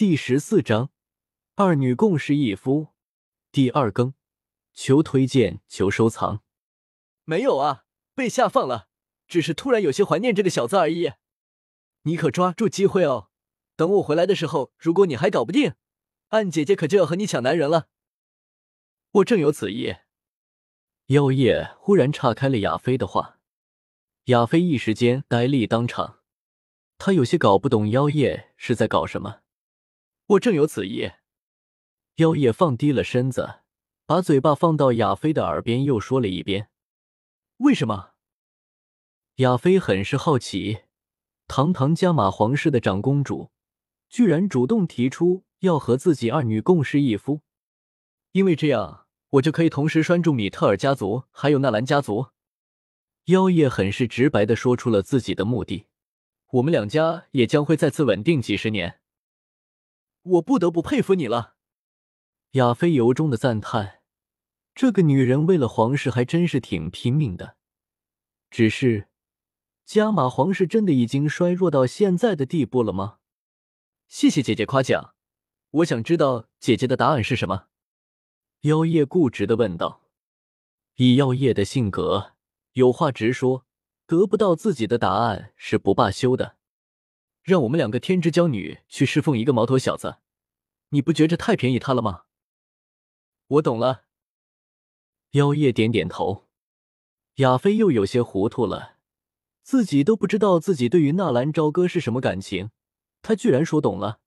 第十四章，二女共侍一夫，第二更，求推荐，求收藏。没有啊，被下放了，只是突然有些怀念这个小子而已。你可抓住机会哦，等我回来的时候，如果你还搞不定，暗姐姐可就要和你抢男人了。我正有此意。妖夜忽然岔开了亚飞的话，亚飞一时间呆立当场。他有些搞不懂妖夜是在搞什么。我正有此意。妖夜放低了身子，把嘴巴放到亚飞的耳边，又说了一遍：“为什么？”亚飞很是好奇，堂堂加玛皇室的长公主，居然主动提出要和自己二女共侍一夫，因为这样我就可以同时拴住米特尔家族还有纳兰家族。妖夜很是直白的说出了自己的目的。我们两家也将会再次稳定几十年。我不得不佩服你了，亚飞由衷的赞叹。这个女人为了皇室还真是挺拼命的。只是，加玛皇室真的已经衰弱到现在的地步了吗？谢谢姐姐夸奖。我想知道姐姐的答案是什么？妖夜固执的问道。以妖夜的性格，有话直说。得不到自己的答案是不罢休的，让我们两个天之娇女去侍奉一个毛头小子，你不觉着太便宜他了吗？我懂了。妖夜点点头，亚飞又有些糊涂了，自己都不知道自己对于纳兰朝歌是什么感情，他居然说懂了。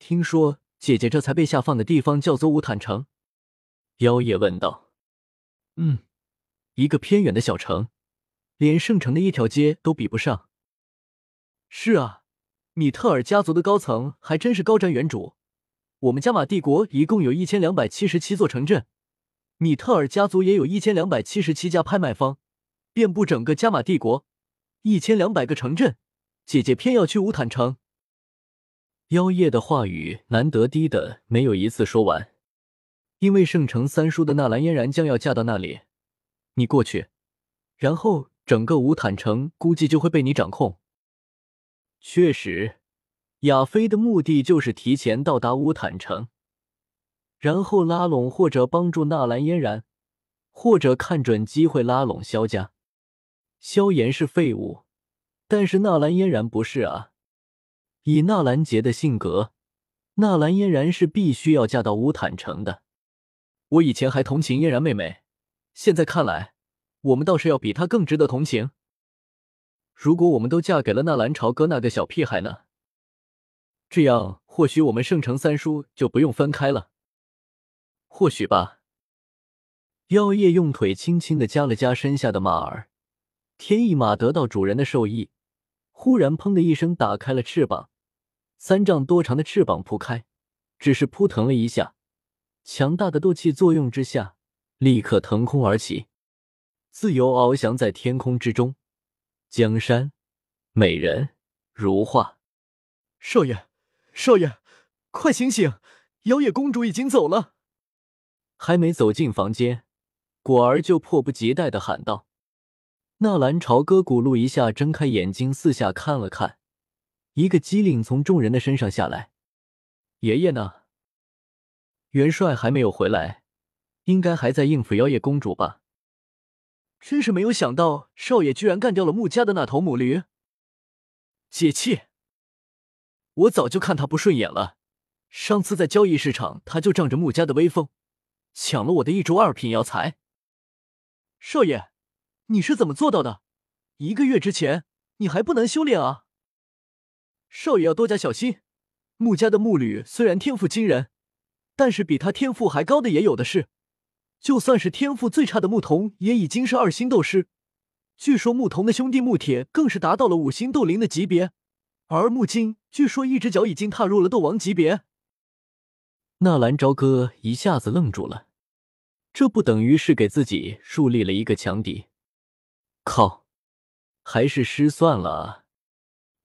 听说姐姐这才被下放的地方叫做乌坦城？妖夜问道。嗯，一个偏远的小城。连圣城的一条街都比不上。是啊，米特尔家族的高层还真是高瞻远瞩。我们加玛帝国一共有一千两百七十七座城镇，米特尔家族也有一千两百七十七家拍卖方，遍布整个加玛帝国，一千两百个城镇。姐姐偏要去乌坦城。妖夜的话语难得低的没有一次说完，因为圣城三叔的纳兰嫣然将要嫁到那里，你过去，然后。整个乌坦城估计就会被你掌控。确实，亚飞的目的就是提前到达乌坦城，然后拉拢或者帮助纳兰嫣然，或者看准机会拉拢萧家。萧炎是废物，但是纳兰嫣然不是啊。以纳兰杰的性格，纳兰嫣然是必须要嫁到乌坦城的。我以前还同情嫣然妹妹，现在看来。我们倒是要比她更值得同情。如果我们都嫁给了纳兰朝歌那个小屁孩呢？这样或许我们圣城三叔就不用分开了。或许吧。妖夜用腿轻轻的夹了夹身下的马儿，天翼马得到主人的授意，忽然砰的一声打开了翅膀，三丈多长的翅膀铺开，只是扑腾了一下，强大的斗气作用之下，立刻腾空而起。自由翱翔在天空之中，江山美人如画。少爷，少爷，快醒醒！妖夜公主已经走了。还没走进房间，果儿就迫不及待的喊道：“纳兰朝歌，咕噜一下睁开眼睛，四下看了看，一个机灵从众人的身上下来。爷爷呢？元帅还没有回来，应该还在应付妖夜公主吧。”真是没有想到，少爷居然干掉了穆家的那头母驴。解气！我早就看他不顺眼了。上次在交易市场，他就仗着穆家的威风，抢了我的一株二品药材。少爷，你是怎么做到的？一个月之前，你还不能修炼啊！少爷要多加小心。穆家的木吕虽然天赋惊人，但是比他天赋还高的也有的是。就算是天赋最差的牧童，也已经是二星斗师。据说牧童的兄弟牧铁更是达到了五星斗灵的级别，而牧金据说一只脚已经踏入了斗王级别。纳兰朝歌一下子愣住了，这不等于是给自己树立了一个强敌？靠，还是失算了啊！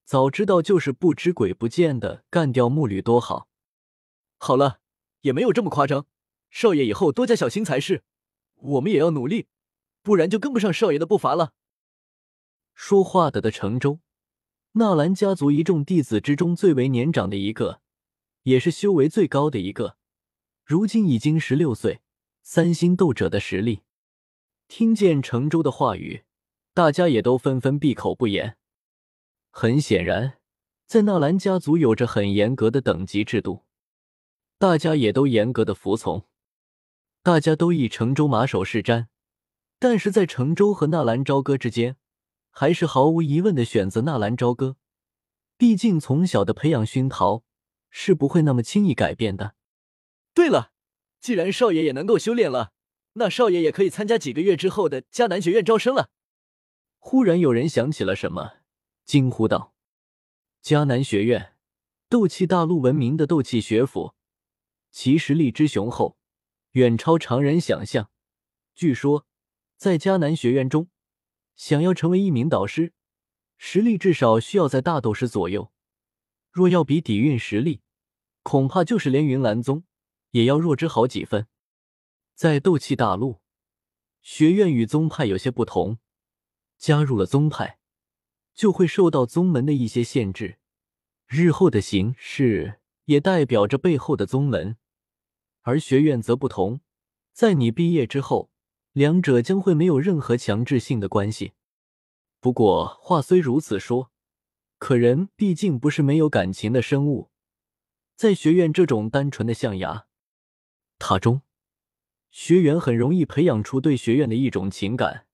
早知道就是不知鬼不见的干掉木吕多好。好了，也没有这么夸张。少爷以后多加小心才是，我们也要努力，不然就跟不上少爷的步伐了。说话的的城州，纳兰家族一众弟子之中最为年长的一个，也是修为最高的一个，如今已经十六岁，三星斗者的实力。听见程州的话语，大家也都纷纷闭口不言。很显然，在纳兰家族有着很严格的等级制度，大家也都严格的服从。大家都以程州马首是瞻，但是在程州和纳兰朝歌之间，还是毫无疑问的选择纳兰朝歌。毕竟从小的培养熏陶是不会那么轻易改变的。对了，既然少爷也能够修炼了。那少爷也可以参加几个月之后的迦南学院招生了。忽然有人想起了什么，惊呼道：“迦南学院，斗气大陆闻名的斗气学府，其实力之雄厚，远超常人想象。据说，在迦南学院中，想要成为一名导师，实力至少需要在大斗师左右。若要比底蕴实力，恐怕就是连云岚宗也要弱之好几分。”在斗气大陆，学院与宗派有些不同。加入了宗派，就会受到宗门的一些限制。日后的形势也代表着背后的宗门，而学院则不同。在你毕业之后，两者将会没有任何强制性的关系。不过话虽如此说，可人毕竟不是没有感情的生物。在学院这种单纯的象牙塔中。学员很容易培养出对学院的一种情感，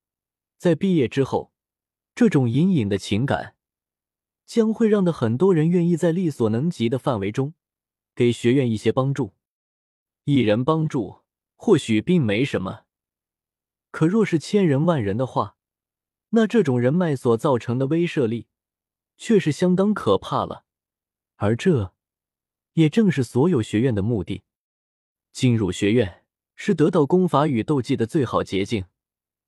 在毕业之后，这种隐隐的情感将会让的很多人愿意在力所能及的范围中给学院一些帮助。一人帮助或许并没什么，可若是千人万人的话，那这种人脉所造成的威慑力却是相当可怕了。而这也正是所有学院的目的。进入学院。是得到功法与斗技的最好捷径。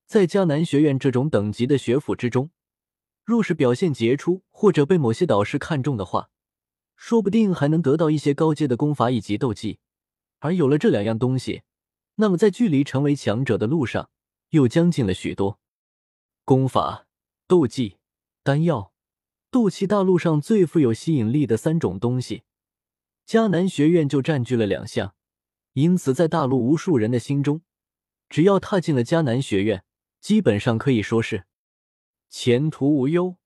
在迦南学院这种等级的学府之中，若是表现杰出，或者被某些导师看中的话，说不定还能得到一些高阶的功法以及斗技。而有了这两样东西，那么在距离成为强者的路上又将近了许多。功法、斗技、丹药，斗气大陆上最富有吸引力的三种东西，迦南学院就占据了两项。因此，在大陆无数人的心中，只要踏进了迦南学院，基本上可以说是前途无忧。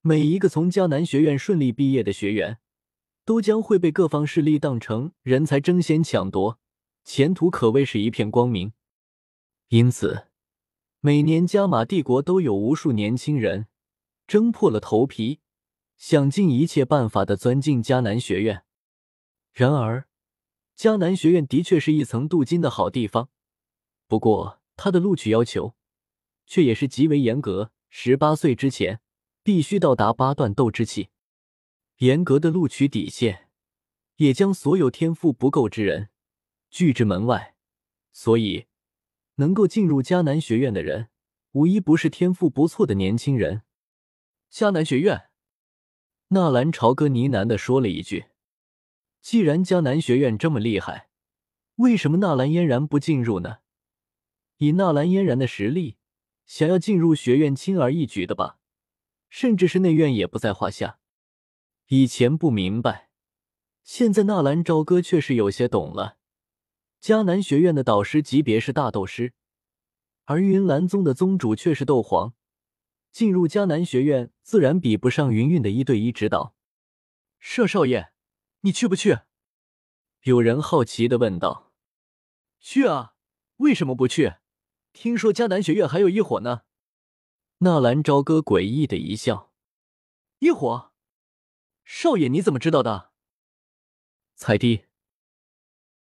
每一个从迦南学院顺利毕业的学员，都将会被各方势力当成人才争先抢夺，前途可谓是一片光明。因此，每年加玛帝国都有无数年轻人争破了头皮，想尽一切办法的钻进迦南学院。然而，迦南学院的确是一层镀金的好地方，不过它的录取要求却也是极为严格。十八岁之前必须到达八段斗之气，严格的录取底线也将所有天赋不够之人拒之门外。所以，能够进入迦南学院的人，无一不是天赋不错的年轻人。迦南学院，纳兰朝歌呢喃的说了一句。既然迦南学院这么厉害，为什么纳兰嫣然不进入呢？以纳兰嫣然的实力，想要进入学院轻而易举的吧，甚至是内院也不在话下。以前不明白，现在纳兰朝歌却是有些懂了。迦南学院的导师级别是大斗师，而云岚宗的宗主却是斗皇，进入迦南学院自然比不上云云的一对一指导。舍少爷。你去不去？有人好奇的问道。去啊，为什么不去？听说迦南学院还有一伙呢。纳兰朝歌诡异的一笑。一伙？少爷你怎么知道的？彩帝。